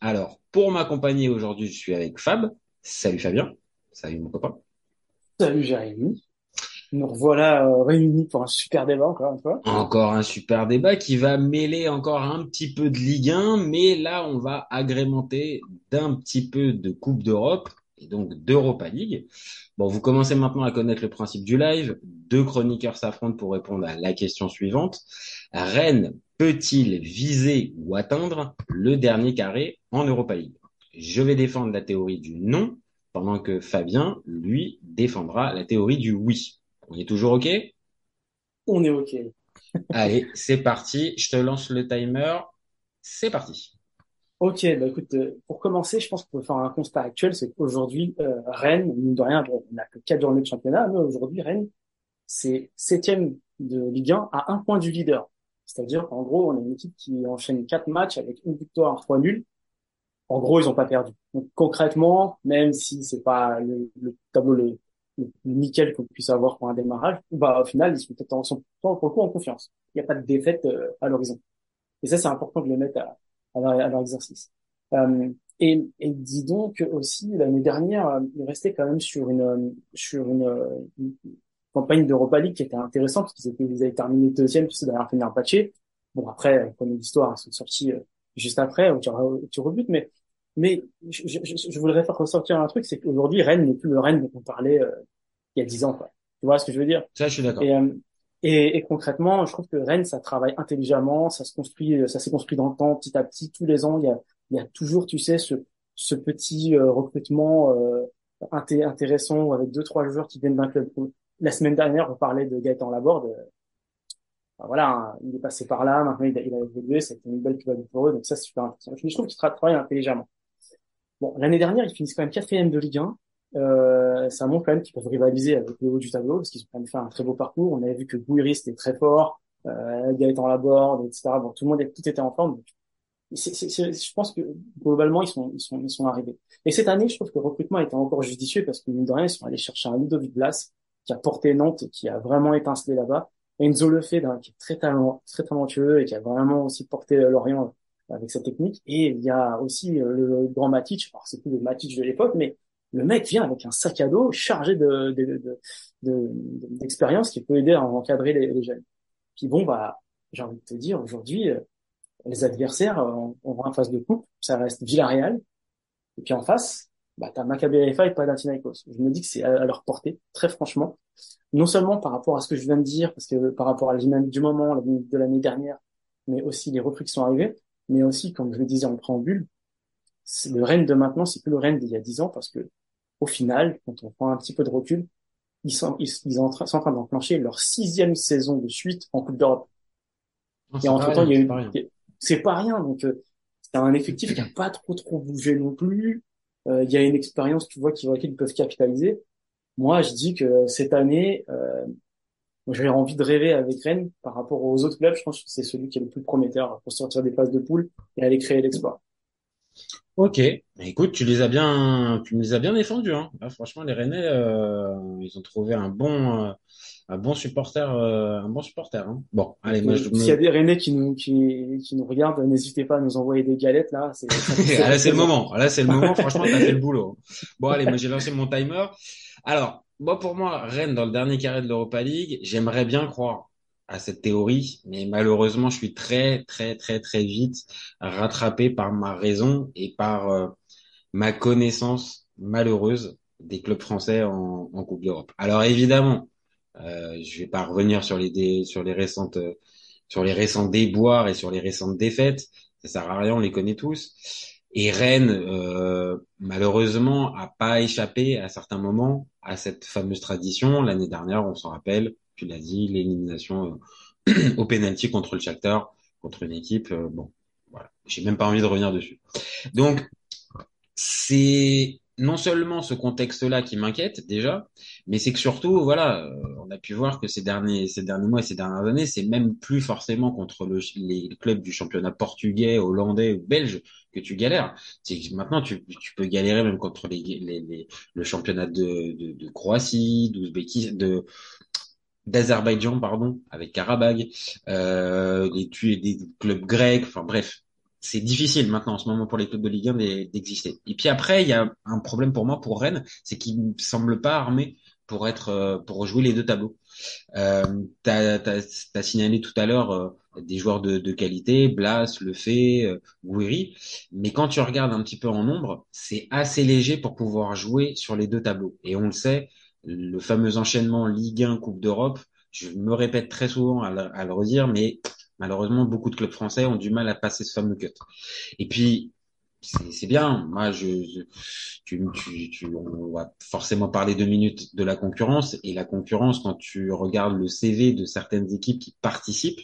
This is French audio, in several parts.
Alors, pour m'accompagner aujourd'hui, je suis avec Fab. Salut Fabien. Salut mon copain. Salut Jérémy. Nous revoilà euh, réunis pour un super débat encore une fois. Encore un super débat qui va mêler encore un petit peu de Ligue 1, mais là on va agrémenter d'un petit peu de Coupe d'Europe et donc d'Europa League. Bon, vous commencez maintenant à connaître le principe du live. Deux chroniqueurs s'affrontent pour répondre à la question suivante. Rennes peut-il viser ou atteindre le dernier carré en Europa League? Je vais défendre la théorie du non, pendant que Fabien, lui, défendra la théorie du oui. On est toujours OK? On est OK. Allez, c'est parti. Je te lance le timer. C'est parti. Ok, bah écoute, euh, pour commencer, je pense qu'on peut faire un constat actuel, c'est qu'aujourd'hui, euh, Rennes, mine de rien, on n'a que quatre journées de championnat, mais aujourd'hui, Rennes, c'est septième de Ligue 1 à un point du leader. C'est-à-dire qu'en gros, on a une équipe qui enchaîne quatre matchs avec une victoire, trois nuls. En gros, ils n'ont pas perdu. Donc concrètement, même si c'est pas le, tableau le, le, nickel qu'on puisse avoir pour un démarrage, bah au final, ils sont peut-être en, sont, pour le coup en confiance. Il n'y a pas de défaite euh, à l'horizon. Et ça, c'est important de le mettre à, à, leur, à leur exercice. Euh, et, et dis donc aussi l'année dernière, il restait quand même sur une sur une, une campagne d'Europa League qui était intéressante parce qu'ils étaient, ils avaient terminé deuxième tu sais, derrière Fenerbahçe. Bon après, comme l'histoire, ils sont sortis euh, juste après, tu, tu rebutes, mais mais je, je, je, voudrais faire ressortir un truc, c'est qu'aujourd'hui Rennes n'est plus le Rennes dont on parlait euh, il y a dix ans. Quoi. Tu vois ce que je veux dire? Ça, je suis d'accord. Et, euh, et, et, concrètement, je trouve que Rennes, ça travaille intelligemment, ça se construit, ça s'est construit dans le temps, petit à petit, tous les ans, il y a, il y a toujours, tu sais, ce, ce petit recrutement intéressant avec deux trois joueurs qui viennent d'un club la semaine dernière, on parlait de Gaëtan Laborde. voilà, hein, il est passé par là, maintenant il a, il a évolué, c'est une belle club pour eux, donc ça c'est super intéressant. Je trouve qu'il travaille intelligemment. Bon, l'année dernière, ils finissent quand même quatrième de Ligue 1. Euh, ça montre quand même qu'ils peuvent rivaliser avec le haut du tableau, parce qu'ils ont quand même fait un très beau parcours. On avait vu que Gouiri était très fort, euh, Gaëtan Laborde, etc. Bon, tout le monde, tout était en forme. Donc, je pense que globalement ils sont ils sont ils sont arrivés. Et cette année, je trouve que le recrutement était encore judicieux parce que mine de rien, ils sont allés chercher un Ludovic Blas qui a porté Nantes et qui a vraiment étincelé là-bas. Enzo Lefebvre, qui est très, talent, très talentueux et qui a vraiment aussi porté euh, Lorient avec sa technique. Et il y a aussi euh, le grand Matic, alors c'est plus le Matic de l'époque, mais le mec vient avec un sac à dos chargé de, d'expérience qui peut aider à encadrer les, jeunes. Puis bon, bah, j'ai envie de te dire, aujourd'hui, euh, les adversaires, on va en face de coupe, ça reste Villarreal. Et puis en face, bah, t'as Maccabi Haifa et Panathinaikos. Je me dis que c'est à, leur portée, très franchement. Non seulement par rapport à ce que je viens de dire, parce que par rapport à la dynamique du moment, de l'année dernière, mais aussi les recrues qui sont arrivées, mais aussi, comme je le disais en préambule, le Rennes de maintenant, c'est plus le Rennes d'il y a dix ans, parce que au final, quand on prend un petit peu de recul, ils sont, ils, sont en train, sont en train d'enclencher leur sixième saison de suite en Coupe d'Europe. Et entre temps, il y a eu, c'est pas rien. Donc, euh, c'est un effectif qui a pas trop trop bougé non plus. Euh, il y a une expérience, tu vois, qu'ils peuvent capitaliser. Moi, je dis que cette année, euh, j'ai envie de rêver avec Rennes par rapport aux autres clubs. Je pense que c'est celui qui est le plus prometteur pour sortir des phases de poule et aller créer l'exploit. Ok, écoute, tu les as bien, tu les as bien défendus. Hein. franchement, les Rennais, euh, ils ont trouvé un bon, euh, un bon supporter, euh, un bon supporter. Hein. Bon, allez, moi, S'il y a des Rennais qui nous, qui, qui nous regardent, n'hésitez pas à nous envoyer des galettes là. C'est, là, c'est le moment. Là, c'est le moment. Franchement, t'as fait le boulot. Bon, allez, moi, j'ai lancé mon timer. Alors, moi, pour moi, Rennes dans le dernier carré de l'Europa League, j'aimerais bien croire à cette théorie, mais malheureusement, je suis très, très, très, très vite rattrapé par ma raison et par euh, ma connaissance malheureuse des clubs français en, Coupe d'Europe. Alors évidemment, euh, je vais pas revenir sur les sur les récentes sur les récents déboires et sur les récentes défaites. Ça sert à rien, on les connaît tous. Et Rennes, euh, malheureusement, a pas échappé à certains moments à cette fameuse tradition. L'année dernière, on s'en rappelle, tu l'as dit, l'élimination euh, au penalty contre le Shakhtar, contre une équipe. Euh, bon, voilà, j'ai même pas envie de revenir dessus. Donc, c'est non seulement ce contexte-là qui m'inquiète déjà, mais c'est que surtout, voilà, euh, on a pu voir que ces derniers, ces derniers mois et ces dernières années, c'est même plus forcément contre le, les clubs du championnat portugais, hollandais ou belge que tu galères. Maintenant, tu, peux galérer même contre les, le championnat de, de, de Croatie, d'Ouzbékistan, de d'Azerbaïdjan, pardon, avec Karabag, euh, les, des clubs grecs, enfin bref, c'est difficile maintenant en ce moment pour les clubs de Ligue 1 d'exister. Et puis après, il y a un problème pour moi pour Rennes, c'est qu'ils ne semblent pas armés pour être euh, pour jouer les deux tableaux. Euh, t'as as, signalé tout à l'heure euh, des joueurs de, de, qualité, Blas, Lefebvre, euh, Gouiri, mais quand tu regardes un petit peu en nombre, c'est assez léger pour pouvoir jouer sur les deux tableaux. Et on le sait, le fameux enchaînement Ligue 1 Coupe d'Europe, je me répète très souvent à le, redire, mais Malheureusement, beaucoup de clubs français ont du mal à passer ce fameux cut. Et puis, c'est bien. Moi, je, tu, tu, tu, on va forcément parler deux minutes de la concurrence. Et la concurrence, quand tu regardes le CV de certaines équipes qui participent,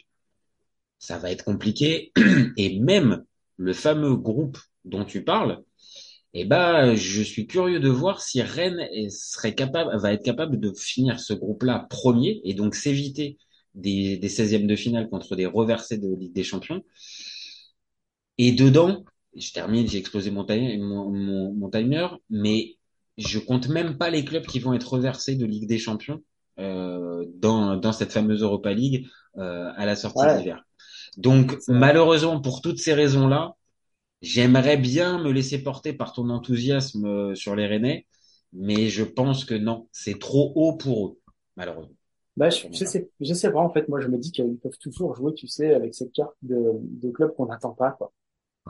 ça va être compliqué. Et même le fameux groupe dont tu parles, eh ben, je suis curieux de voir si Rennes serait capable, va être capable de finir ce groupe-là premier et donc s'éviter des, des 16e de finale contre des reversés de Ligue des Champions. Et dedans, je termine, j'ai explosé mon, mon, mon, timer, mais je compte même pas les clubs qui vont être reversés de Ligue des Champions euh, dans, dans cette fameuse Europa League euh, à la sortie d'hiver. Donc malheureusement pour toutes ces raisons-là, j'aimerais bien me laisser porter par ton enthousiasme euh, sur les Rennais, mais je pense que non, c'est trop haut pour eux, malheureusement. Bah, je, je, sais, je sais pas, en fait, moi, je me dis qu'ils peuvent toujours jouer, tu sais, avec cette carte de, de club qu'on n'attend pas, quoi.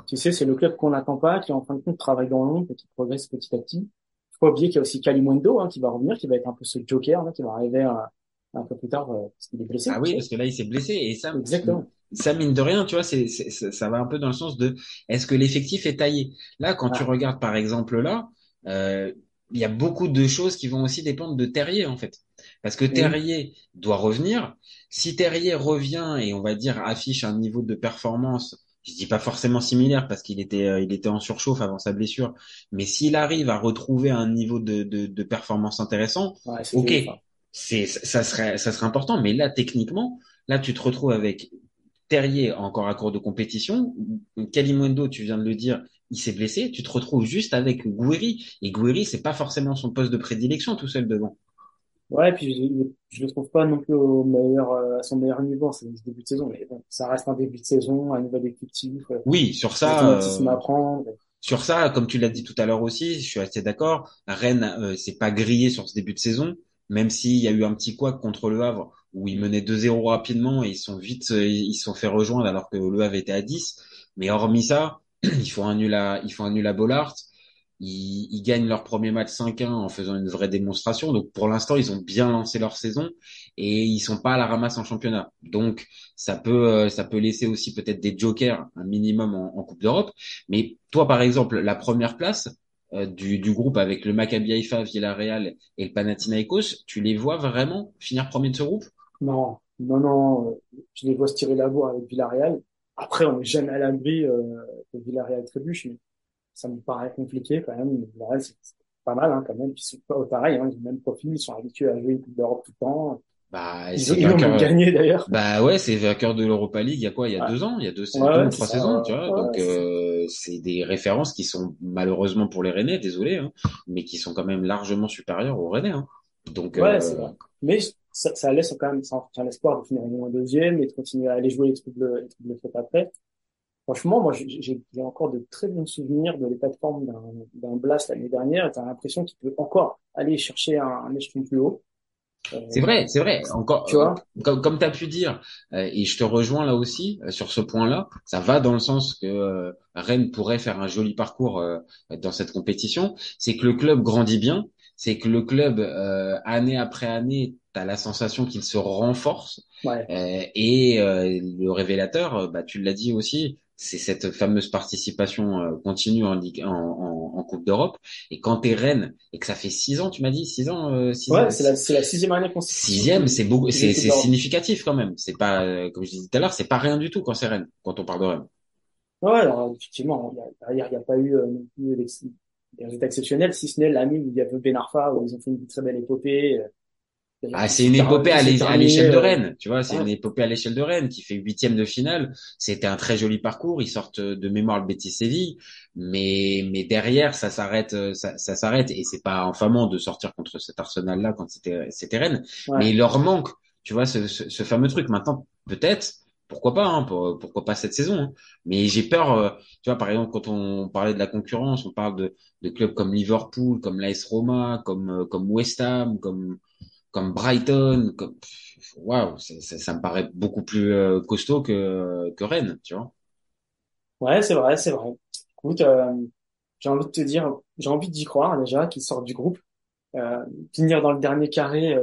Tu sais, c'est le club qu'on n'attend pas, qui en fin de compte travaille dans l'ombre et qui progresse petit à petit. Faut pas oublier qu'il y a aussi Kalimundo, hein, qui va revenir, qui va être un peu ce joker, là, qui va arriver un, un peu plus tard, euh, parce qu'il est blessé. Ah oui, parce que là, il s'est blessé, et ça, Exactement. Ça mine de rien, tu vois, c'est, ça va un peu dans le sens de, est-ce que l'effectif est taillé? Là, quand tu regardes, par exemple, là, euh, il y a beaucoup de choses qui vont aussi dépendre de Terrier en fait. Parce que Terrier doit revenir. Si Terrier revient et on va dire affiche un niveau de performance, je dis pas forcément similaire parce qu'il était euh, il était en surchauffe avant sa blessure, mais s'il arrive à retrouver un niveau de, de, de performance intéressant, ok, c'est ça serait ça serait important. Mais là techniquement, là tu te retrouves avec Terrier encore à court de compétition, Kalimundo, tu viens de le dire, il s'est blessé, tu te retrouves juste avec Gouiri. Et Gouiri, c'est pas forcément son poste de prédilection tout seul devant. Ouais, puis je, je le trouve pas non plus au meilleur, euh, à son meilleur niveau, c'est le début de saison, mais bon, ça reste un début de saison, un nouvel effectif. Oui, sur ça. Euh, sur ça, comme tu l'as dit tout à l'heure aussi, je suis assez d'accord. Rennes, euh, c'est pas grillé sur ce début de saison, même s'il y a eu un petit couac contre le Havre où ils menaient 2-0 rapidement et ils sont vite, ils sont fait rejoindre alors que le Havre était à 10. Mais hormis ça, ils font un nul à, ils font un nul à Bollard. Ils, gagnent leur premier match 5-1 en faisant une vraie démonstration. Donc pour l'instant, ils ont bien lancé leur saison et ils sont pas à la ramasse en championnat. Donc ça peut, euh, ça peut laisser aussi peut-être des jokers un minimum en, Coupe d'Europe. Mais toi, par exemple, la première place euh, du, du, groupe avec le Maccabi Haifa, Villarreal et le Panathinaikos, tu les vois vraiment finir premier de ce groupe? Non, non, non. Je les vois se tirer la bourre avec Villarreal. Après, on n'est jamais à l'abri euh, que Villarreal trébuche, mais ça me paraît compliqué quand même. Villarreal, c'est pas mal hein, quand même. Ils sont pas pareil, hein, ils ont le même profil, ils sont habitués à jouer une Coupe d'Europe tout le temps. Bah, ils, ils ont gagné d'ailleurs. Bah ouais, c'est vainqueur de l'Europa League. Il y a quoi? Il y a ouais. deux ans, il y a deux saisons, ouais, trois saisons, tu vois? Donc euh, c'est des références qui sont malheureusement pour les Rennais, désolé, hein, mais qui sont quand même largement supérieures aux Rennais. Hein. Donc ouais, euh... c'est vrai. Mais ça, ça laisse quand même ça en l'espoir de finir en deuxième et de continuer à aller jouer les de les fait après. Franchement, moi, j'ai encore de très bons souvenirs de l'état de forme d'un Blast l'année dernière. T'as l'impression qu'il peut encore aller chercher un, un échelon plus haut. Euh, c'est vrai, c'est vrai. Encore, tu vois, comme, comme tu as pu dire, euh, et je te rejoins là aussi euh, sur ce point-là, ça va dans le sens que euh, Rennes pourrait faire un joli parcours euh, dans cette compétition. C'est que le club grandit bien, c'est que le club année après année, tu as la sensation qu'il se renforce. Ouais. et le révélateur, bah, tu l'as dit aussi, c'est cette fameuse participation euh, continue en, Ligue, en, en, en Coupe d'Europe. Et quand t'es Rennes et que ça fait six ans, tu m'as dit six ans, euh, six ouais, c'est la, c'est la sixième année Sixième, c'est beaucoup, c'est, c'est significatif quand même. C'est pas, euh, comme je disais tout à l'heure, c'est pas rien du tout quand c'est Rennes, quand on parle de Rennes. Ouais, alors effectivement, il a, il y a pas eu euh, non plus des résultats exceptionnels, si ce n'est l'année où il y avait Ben Arfa, où ils ont fait une très belle épopée. Ah, c'est une épopée à l'échelle de Rennes, tu vois, c'est une épopée à l'échelle de Rennes qui fait huitième de finale. C'était un très joli parcours. Ils sortent de mémoire le Betis Séville, mais mais derrière ça s'arrête, ça, ça s'arrête et c'est pas infamant de sortir contre cet Arsenal là quand c'était c'était Rennes, mais il leur manque, tu vois, ce, ce, ce fameux truc. Maintenant, peut-être, pourquoi pas, hein, pourquoi pas cette saison. Hein. Mais j'ai peur, euh, tu vois, par exemple, quand on parlait de la concurrence, on parle de, de clubs comme Liverpool, comme l'AS Roma, comme euh, comme West Ham, comme comme Brighton, comme waouh, ça, ça, me paraît beaucoup plus euh, costaud que que Rennes, tu vois. Ouais, c'est vrai, c'est vrai. Écoute, euh, j'ai envie de te dire, j'ai envie d'y croire déjà qu'ils sortent du groupe, euh, finir dans le dernier carré.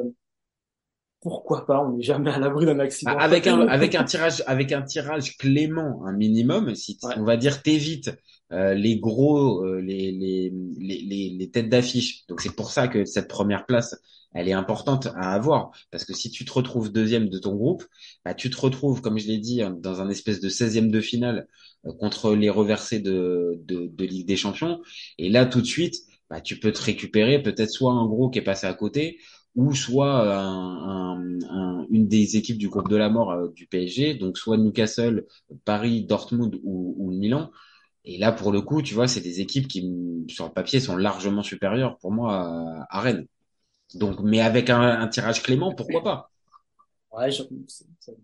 Euh, pourquoi pas On n'est jamais à l'abri d'un accident. Bah, avec un avec un tirage avec un tirage clément, un minimum, si on va dire t'évites euh, les gros, les, les, les, les têtes d'affiche. Donc c'est pour ça que cette première place, elle est importante à avoir parce que si tu te retrouves deuxième de ton groupe, bah, tu te retrouves, comme je l'ai dit, hein, dans un espèce de 16e de finale euh, contre les reversés de, de, de, Ligue des Champions. Et là, tout de suite, bah, tu peux te récupérer peut-être soit un gros qui est passé à côté ou soit un, une des équipes du groupe de la mort euh, du PSG, donc soit Newcastle, Paris, Dortmund ou, Milan. Et là, pour le coup, tu vois, c'est des équipes qui, sur le papier, sont largement supérieures pour moi à, à Rennes. Donc, mais avec un, tirage clément, pourquoi pas? Ouais,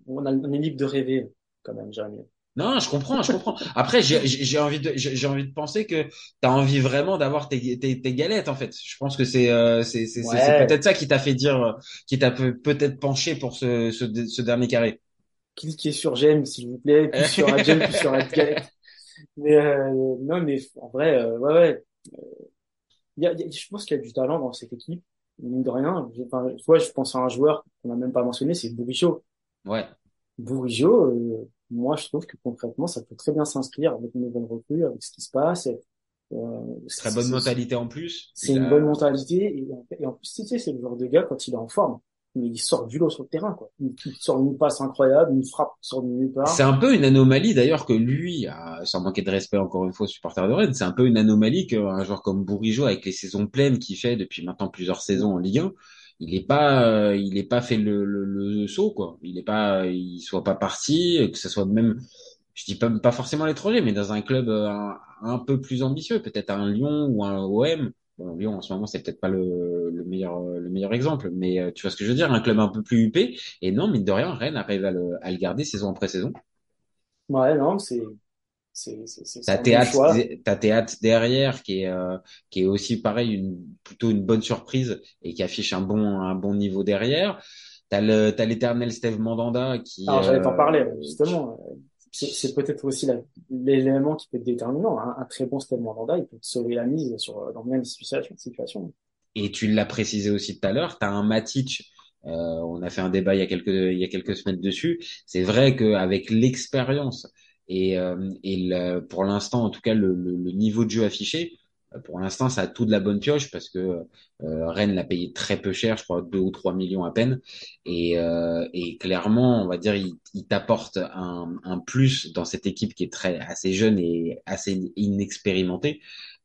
on, a, on est libre de rêver quand même, Jérémy. Non, je comprends, je comprends. Après, j'ai envie de, j'ai envie de penser que tu as envie vraiment d'avoir tes, tes, tes, galettes en fait. Je pense que c'est euh, c'est ouais. peut-être ça qui t'a fait dire, qui t'a peut-être penché pour ce, ce, ce dernier carré. Cliquez sur j'aime s'il vous plaît, plus sur j'aime, plus sur galette. Mais euh, non, mais en vrai, euh, ouais, ouais. Y a, y a, je pense qu'il y a du talent dans cette équipe mine de rien, enfin, vois, je pense à un joueur qu'on n'a même pas mentionné, c'est Bourigeau. Ouais. Bourigeau, euh, moi, je trouve que concrètement, ça peut très bien s'inscrire avec une nouvelle recrue, avec ce qui se passe. Euh, Très bonne mentalité en plus. C'est une bonne mentalité et, et en plus, tu sais, c'est le genre de gars quand il est en forme mais il sort du lot sur le terrain, quoi. Il, sort une passe incroyable, une frappe qui sort de nulle part. C'est un peu une anomalie d'ailleurs que lui, sans manquer de respect encore une fois aux supporters de Rennes, c'est un peu une anomalie qu'un joueur comme Bourigeau, avec les saisons pleines qu'il fait depuis maintenant plusieurs saisons en Ligue 1, il est pas, euh, il est pas fait le, le, le, saut, quoi. Il est pas, il soit pas parti, que ce soit même, je dis pas, pas forcément l'étranger, mais dans un club euh, un, un peu plus ambitieux, peut-être un Lyon ou un OM, Bon, Lyon en ce moment c'est peut-être pas le, le, meilleur le meilleur exemple, mais euh, tu vois ce que je veux dire, un club un peu plus huppé. Et non, mine de rien, Rennes arrive à le, à le garder saison après saison. Ouais, non, c'est c'est t'as théâtre t'as théâtre derrière qui est euh, qui est aussi pareil une plutôt une bonne surprise et qui affiche un bon un bon niveau derrière t'as le t'as l'éternel Steve Mandanda qui alors j'allais t'en parler justement c'est peut-être aussi l'élément qui peut être déterminant. Hein. Un très bon Steve Mandanda, il peut te sauver la mise sur, dans même situation. situation. Et tu l'as précisé aussi tout à l'heure, tu as un Matic, euh, on a fait un débat il y a quelques, il y a quelques semaines dessus. C'est vrai qu'avec l'expérience et, euh, et le, pour l'instant, en tout cas, le, le, le, niveau de jeu affiché, euh, pour l'instant, ça a tout de la bonne pioche parce que euh, Rennes l'a payé très peu cher, je crois 2 ou 3 millions à peine. Et, euh, et clairement, on va dire, il, il t'apporte un, un, plus dans cette équipe qui est très assez jeune et assez inexpérimentée.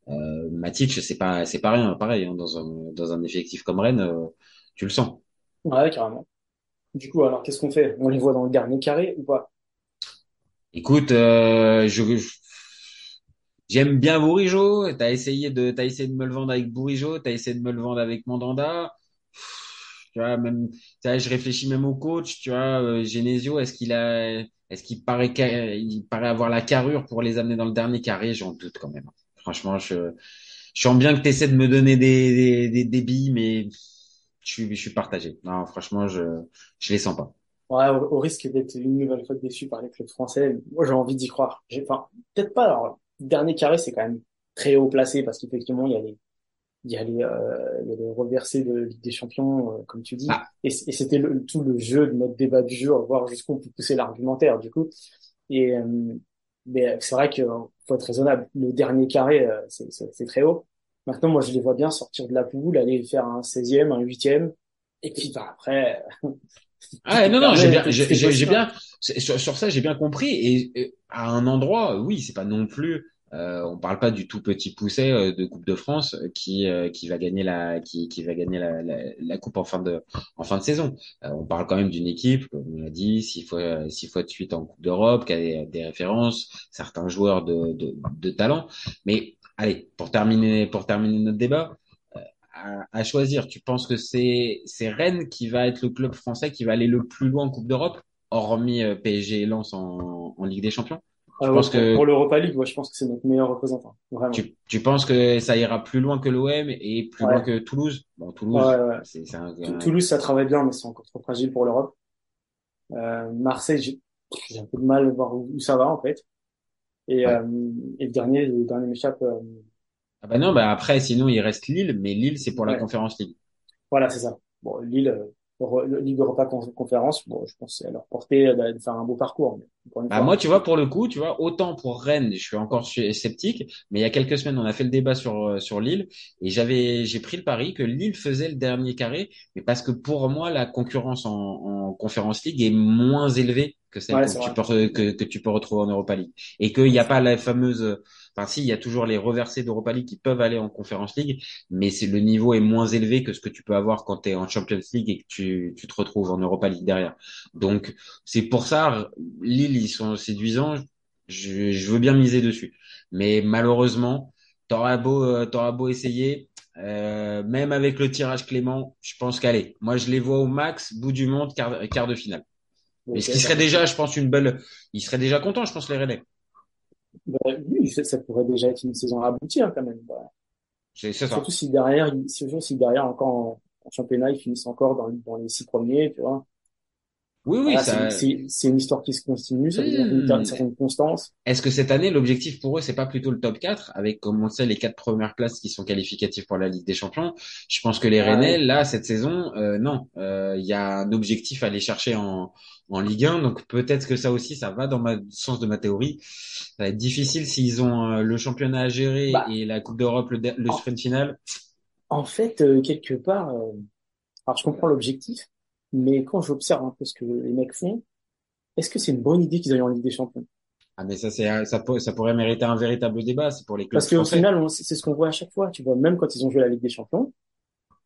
Euh, Matic, c'est pas c'est pas rien, pareil hein, dans un dans un effectif comme Rennes, euh, tu le sens. Ouais, carrément. Du coup, alors qu'est-ce qu'on fait? On les voit dans le dernier carré ou pas? Écoute, euh, je, J'aime bien Bourigeau. T'as essayé de, t'as essayé de me le vendre avec Bourigeau. T'as essayé de me le vendre avec Mandanda. Tu vois, même, tu vois, je réfléchis même au coach. Tu vois, euh, Genesio, est-ce qu'il a, est-ce qu'il paraît, il paraît avoir la carrure pour les amener dans le dernier carré? J'en doute quand même. Franchement, je, je sens bien que tu essaies de me donner des, des, des, des billes, mais je suis, je suis partagé. Non, franchement, je, je les sens pas. Ouais, au, risque d'être une nouvelle fois déçu par les clubs français, moi j'ai envie d'y croire. J'ai, enfin, peut-être pas. Alors, dernier carré, c'est quand même très haut placé parce qu'effectivement, il y a les, il y a les, euh, il y a les reversés de Ligue des Champions, euh, comme tu dis. Ah. Et, et c'était tout le jeu de notre débat du jour, voir jusqu'où on peut pousser l'argumentaire, du coup. Et, euh, mais c'est vrai que faut être raisonnable. Le dernier carré, euh, c'est très haut. Maintenant, moi, je les vois bien sortir de la poule, aller faire un 16e, un 8e. Et puis, bah, après. ah, non, non, j'ai bien, j'ai bien, sur, sur ça, j'ai bien compris. Et, et, à un endroit, oui, c'est pas non plus Euh, on parle pas du tout petit pousset euh, de Coupe de France qui euh, qui va gagner la qui, qui va gagner la, la, la coupe en fin de en fin de saison. Euh, on parle quand même d'une équipe, comme on l'a dit, six fois six fois de suite en Coupe d'Europe, qui a des, des, références, certains joueurs de, de, de talent. Mais allez, pour terminer pour terminer notre débat, à, à, choisir, tu penses que c'est c'est Rennes qui va être le club français qui va aller le plus loin en Coupe d'Europe, hormis PSG et Lens en, en Ligue des Champions? Ah ouais, pour, que pour l'Europa League, ouais, je pense que c'est notre meilleur représentant. Vraiment. Tu, tu penses que ça ira plus loin que l'OM et plus Ouais. loin que Toulouse? Bon, Toulouse, c'est c'est un, Tou- un- Toulouse, ça travaille bien, mais c'est encore trop fragile pour l'Europe. Euh, Marseille, j'ai j'ai un peu de mal à voir où, où ça va en fait. Et, euh, et le dernier, le dernier m'échappe. euh, Ah bah non, bah après, sinon il reste Lille, mais Lille c'est pour la ouais, Conférence League. voilà, c'est ça. Bon, Lille, euh, Ligue Europa Con- Conférence, bon, je pense c'est à leur portée euh, de faire un beau parcours. Une Bah fois, moi, tu vois, pour le coup, tu vois, autant pour Rennes, je suis encore sceptique, mais il y a quelques semaines, on a fait le débat sur euh, sur Lille et j'avais j'ai pris le pari que Lille faisait le dernier carré, mais parce que pour moi, la concurrence en, en Conférence League est moins élevée que celle ouais, que c'est tu peux re- que, que tu peux retrouver en Europa League et qu'il n'y a pas la fameuse Enfin, si, il y a toujours les reversés d'Europa League qui peuvent aller en Conference League, mais c'est le niveau est moins élevé que ce que tu peux avoir quand tu es en Champions League et que tu, tu te retrouves en Europa League derrière. Donc, c'est pour ça, Lille, ils sont séduisants. Je, je veux bien miser dessus. Mais malheureusement, t'auras beau, euh, t'auras beau essayer, euh, même avec le tirage Clément, je pense qu'allez, moi je les vois au max, bout du monde, quart, quart de finale. Mais ce qui serait déjà, je pense, une belle, ils seraient déjà contents, je pense, les Rennais. Bah, oui, ça, pourrait déjà être une saison aboutie hein, quand même. Bah, C'est ça. surtout si derrière, surtout si derrière encore en, en championnat, ils finissent encore dans, dans les six premiers, tu vois. Oui, oui, Voilà, c'est ça. c'est c'est une histoire qui se continue, ça veut dire une, certaine constance. Est-ce que cette année, l'objectif pour eux, c'est pas plutôt le top 4, avec, comme on sait, les quatre premières places qui sont qualificatives pour la Ligue des Champions? Je pense que les Rennais, là, cette saison, euh, non, Euh, il y a un objectif à aller chercher en, en Ligue 1, donc peut-être que ça aussi, ça va dans ma sens de ma théorie. Ça va être difficile s'ils ont euh, le championnat à gérer Bah, et la Coupe d'Europe, le, le en, sprint final. en fait, euh, quelque part, euh, alors je comprends l'objectif, mais quand j'observe un peu ce que les mecs font, est-ce que c'est une bonne idée qu'ils aillent en Ligue des Champions? Ah, mais ça, c'est, ça, pourrait mériter un véritable débat, c'est pour les clubs Parce qu'au final, c'est ce qu'on voit à chaque fois, tu vois, même quand ils ont joué la Ligue des Champions,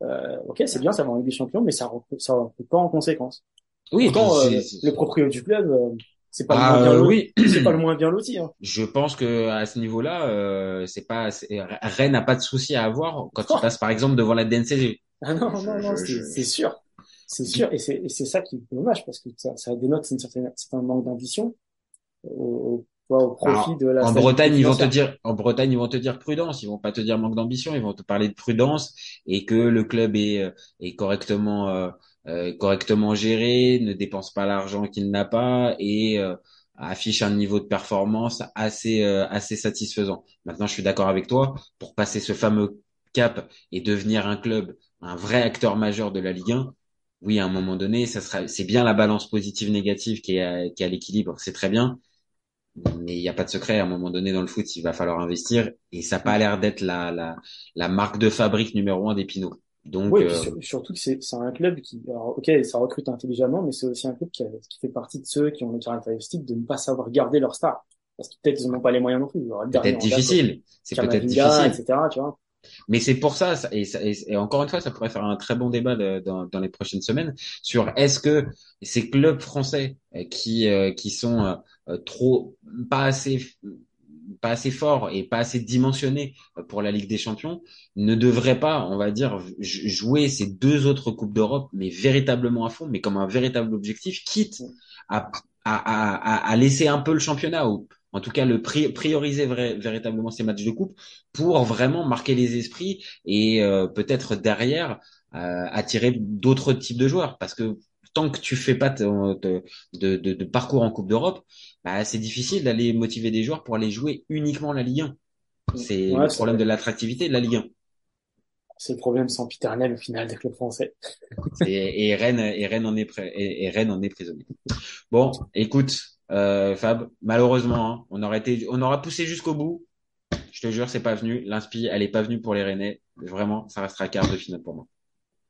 euh, ok, c'est bien, ça va en Ligue des Champions, mais ça recrute, ça pas en conséquence. Oui, et puis Pourtant, euh, le proprio du club, euh, c'est pas le moins ah, bien euh, loti, oui. c'est pas le moins bien loti, hein. Je pense que à ce niveau-là, euh, c'est pas Rennes n'a pas de souci à avoir quand il passe par exemple devant la DNCG. Ah non, Je, non, non, c'est je, c'est je- sûr, c'est sûr, et c'est c'est ça qui est dommage parce que ça, ça dénote une certaine, un certain manque d'ambition au, au, au profit Alors, de la en Bretagne, ils vont te dire, en Bretagne, ils vont te dire prudence. Ils vont pas te dire manque d'ambition. Ils vont te parler de prudence et que le club est, euh, est correctement, euh, euh, correctement géré, ne dépense pas l'argent qu'il n'a pas et euh, affiche un niveau de performance assez, euh, assez satisfaisant. Maintenant, je suis d'accord avec toi. Pour passer ce fameux cap et devenir un club, un vrai acteur majeur de la Ligue 1, oui, à un moment donné, ça sera, c'est bien la balance positive-négative qui est à, qui est à l'équilibre. C'est très bien. Mais il n'y a pas de secret, à un moment donné dans le foot, il va falloir investir et ça n'a pas l'air d'être la, la, la marque de fabrique numéro un des Pinots. Donc, Oui, et puis euh, sur- surtout que c'est c'est un club qui, alors, ok, ça recrute intelligemment, mais c'est aussi un club qui, a- qui fait partie de ceux qui ont les caractéristiques de ne pas savoir garder leur star. Parce que peut-être ils n'ont pas les moyens non plus. Peut-être difficile. C'est peut-être difficile. etc., tu vois. Mais c'est pour ça, et, encore une fois, ça pourrait faire un très bon débat de- dans, les prochaines semaines sur est-ce que ces clubs français euh, qui euh, qui sont euh, euh, trop pas assez pas assez forts et pas assez dimensionnés euh, pour la Ligue des Champions ne devraient pas, on va dire, jouer ces deux autres coupes d'Europe, mais véritablement à fond, mais comme un véritable objectif, quitte à à, à, à- à laisser un peu le championnat ou en tout cas le pri- prioriser vrai- véritablement ces matchs de coupe pour vraiment marquer les esprits et euh, peut-être derrière euh, attirer d'autres types de joueurs. Parce que tant que tu fais pas de, de, de, de parcours en Coupe d'Europe, bah, c'est difficile d'aller motiver des joueurs pour aller jouer uniquement la Ligue 1. C'est Ouais, le c'est problème de l'attractivité de la Ligue 1. C'est le problème sempiternel au final des clubs français. Et, et Rennes, et Rennes en est et, et Rennes en est prisonnier. Bon, écoute, euh, Fab, malheureusement, hein, on aurait été, on aura poussé jusqu'au bout. Je te jure, c'est pas venu. L'inspi, elle est pas venue pour les Rennais. Vraiment, ça restera quart de finale pour moi.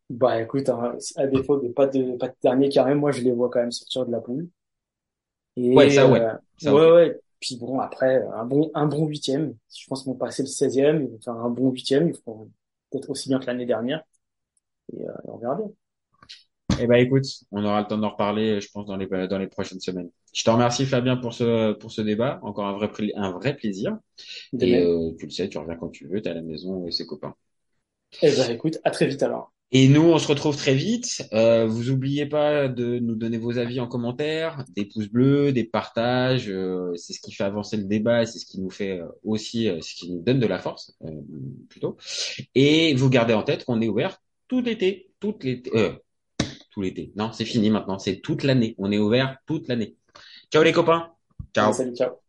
Bah écoute, hein, à défaut de pas de pas de dernier carré, moi je les vois quand même sortir de la poule. Ouais, Et ça, ouais. euh, Ça, ouais ouais, Puis bon, après, un bon, un bon huitième. Je pense qu'ils vont passer le 16e, ils vont faire un bon huitième, ils feront peut-être aussi bien que l'année dernière. Et, euh, on verra bien. Eh ben écoute, on aura le temps d'en reparler, je pense, dans les dans les prochaines semaines. Je te remercie Fabien pour ce pour ce débat, encore un vrai un vrai plaisir. et euh, tu le sais, tu reviens quand tu veux, t'es à la maison et ses copains. Eh ben écoute, à très vite alors. Et nous, on se retrouve très vite. Euh, vous oubliez pas de nous donner vos avis en commentaire, des pouces bleus, des partages. Euh, c'est ce qui fait avancer le débat, c'est ce qui nous fait euh, aussi, euh, ce qui nous donne de la force, plutôt. Et vous gardez en tête qu'on est ouvert tout l'été, toute l'été, tout l'été. Non, c'est fini maintenant. C'est toute l'année. On est ouvert toute l'année. Ciao les copains. Ciao. Salut, ciao.